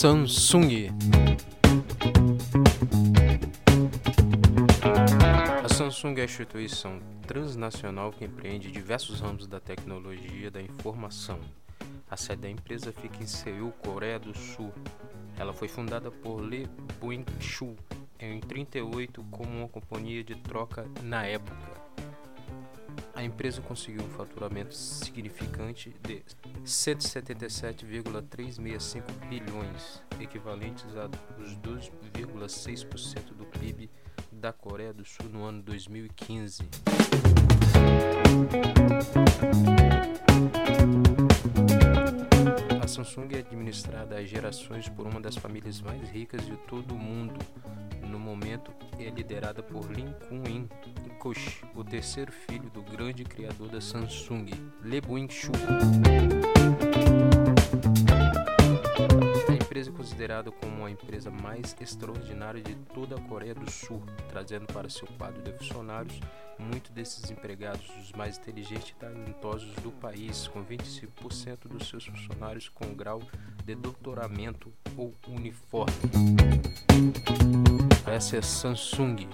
Samsung. A Samsung é a instituição transnacional que empreende diversos ramos da tecnologia da informação. A sede da empresa fica em Seul, Coreia do Sul. Ela foi fundada por Lee Buing-chul em 38 como uma companhia de troca na época a empresa conseguiu um faturamento significante de 177,365 bilhões, equivalentes a os 2,6% do PIB da Coreia do Sul no ano 2015. Samsung é administrada há gerações por uma das famílias mais ricas de todo o mundo, no momento é liderada por Lin Kuan-yin Kush, o terceiro filho do grande criador da Samsung, Lee Buing-chul. A empresa é considerada como a empresa mais extraordinária de toda a Coreia do Sul, trazendo para seu quadro de funcionários muitos desses empregados os mais inteligentes e talentosos do país, com 25% dos seus funcionários com grau de doutoramento ou uniforme. Essa é Samsung.